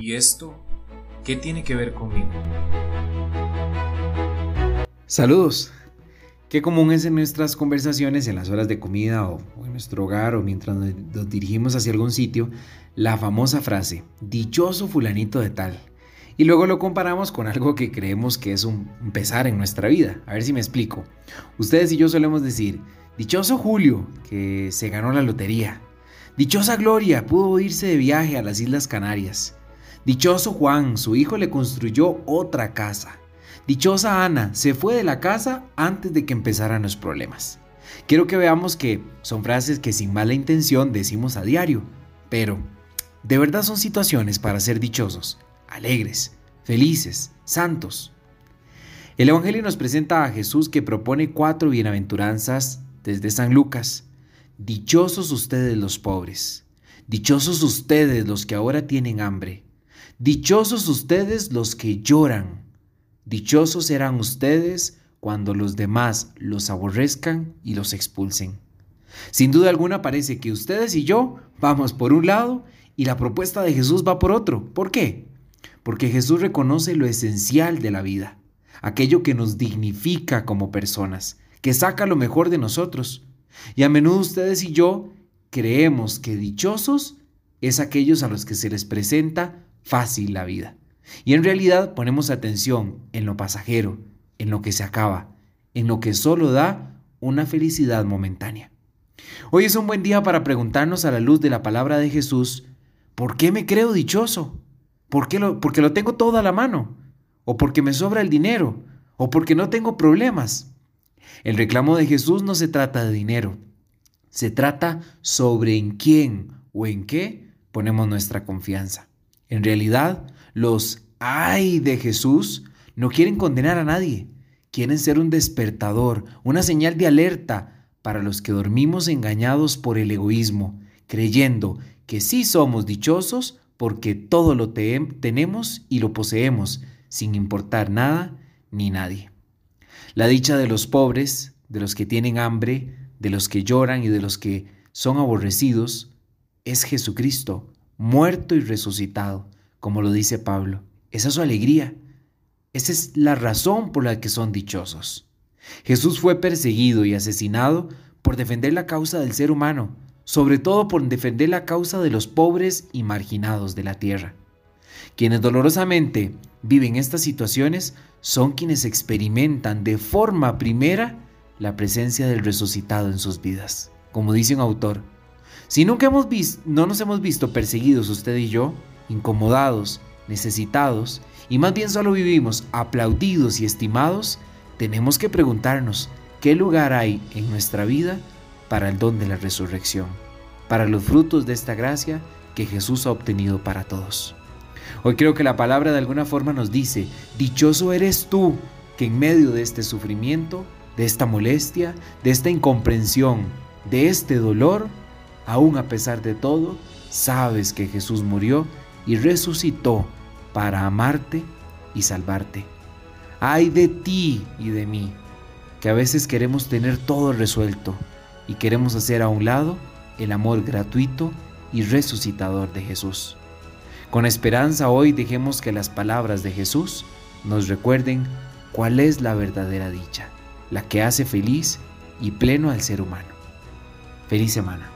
¿Y esto qué tiene que ver conmigo? Saludos. Qué común es en nuestras conversaciones, en las horas de comida o, en nuestro hogar o mientras nos dirigimos hacia algún sitio, la famosa frase, dichoso fulanito de tal. Y luego lo comparamos con algo que creemos que es un pesar en nuestra vida. A ver si me explico. Ustedes y yo solemos decir, dichoso Julio, que se ganó la lotería. Dichosa Gloria, pudo irse de viaje a las Islas Canarias. Dichoso Juan, su hijo le construyó otra casa. Dichosa Ana se fue de la casa antes de que empezaran los problemas. Quiero que veamos que son frases que sin mala intención decimos a diario, pero de verdad son situaciones para ser dichosos, alegres, felices, santos. El Evangelio nos presenta a Jesús que propone cuatro bienaventuranzas desde San Lucas. Dichosos ustedes los pobres, dichosos ustedes los que ahora tienen hambre, dichosos ustedes los que lloran Dichosos serán ustedes cuando los demás los aborrezcan y los expulsen. Sin duda alguna parece que ustedes y yo vamos por un lado y la propuesta de Jesús va por otro. ¿Por qué? Porque Jesús reconoce lo esencial de la vida, aquello que nos dignifica como personas, que saca lo mejor de nosotros. Y a menudo ustedes y yo creemos que dichosos es aquellos a los que se les presenta fácil la vida. Y en realidad ponemos atención en lo pasajero, en lo que se acaba, en lo que solo da una felicidad momentánea. Hoy es un buen día para preguntarnos a la luz de la palabra de Jesús, ¿por qué me creo dichoso? ¿Por qué lo, porque lo tengo todo a la mano? ¿O porque me sobra el dinero? ¿O porque no tengo problemas? El reclamo de Jesús no se trata de dinero, se trata sobre en quién o en qué ponemos nuestra confianza. En realidad, los ay de Jesús no quieren condenar a nadie, quieren ser un despertador, una señal de alerta para los que dormimos engañados por el egoísmo, creyendo que sí somos dichosos porque todo lo tenemos y lo poseemos, sin importar nada ni nadie. La dicha de los pobres, de los que tienen hambre, de los que lloran y de los que son aborrecidos, es Jesucristo, muerto y resucitado, como lo dice Pablo. Esa es su alegría. Esa es la razón por la que son dichosos. Jesús fue perseguido y asesinado por defender la causa del ser humano, sobre todo por defender la causa de los pobres y marginados de la tierra. Quienes dolorosamente viven estas situaciones son quienes experimentan de forma primera la presencia del resucitado en sus vidas. Como dice un autor, si nunca hemos visto, no nos hemos visto perseguidos usted y yo, incomodados, necesitados, y más bien solo vivimos aplaudidos y estimados, tenemos que preguntarnos qué lugar hay en nuestra vida para el don de la resurrección, para los frutos de esta gracia que Jesús ha obtenido para todos. Hoy creo que la palabra de alguna forma nos dice, dichoso eres tú que en medio de este sufrimiento, de esta molestia, de esta incomprensión, de este dolor, aún a pesar de todo, sabes que Jesús murió y resucitó para amarte y salvarte. Ay de ti y de mí, que a veces queremos tener todo resuelto y queremos hacer a un lado el amor gratuito y resucitador de Jesús. Con esperanza hoy dejemos que las palabras de Jesús nos recuerden cuál es la verdadera dicha, la que hace feliz y pleno al ser humano. Feliz semana.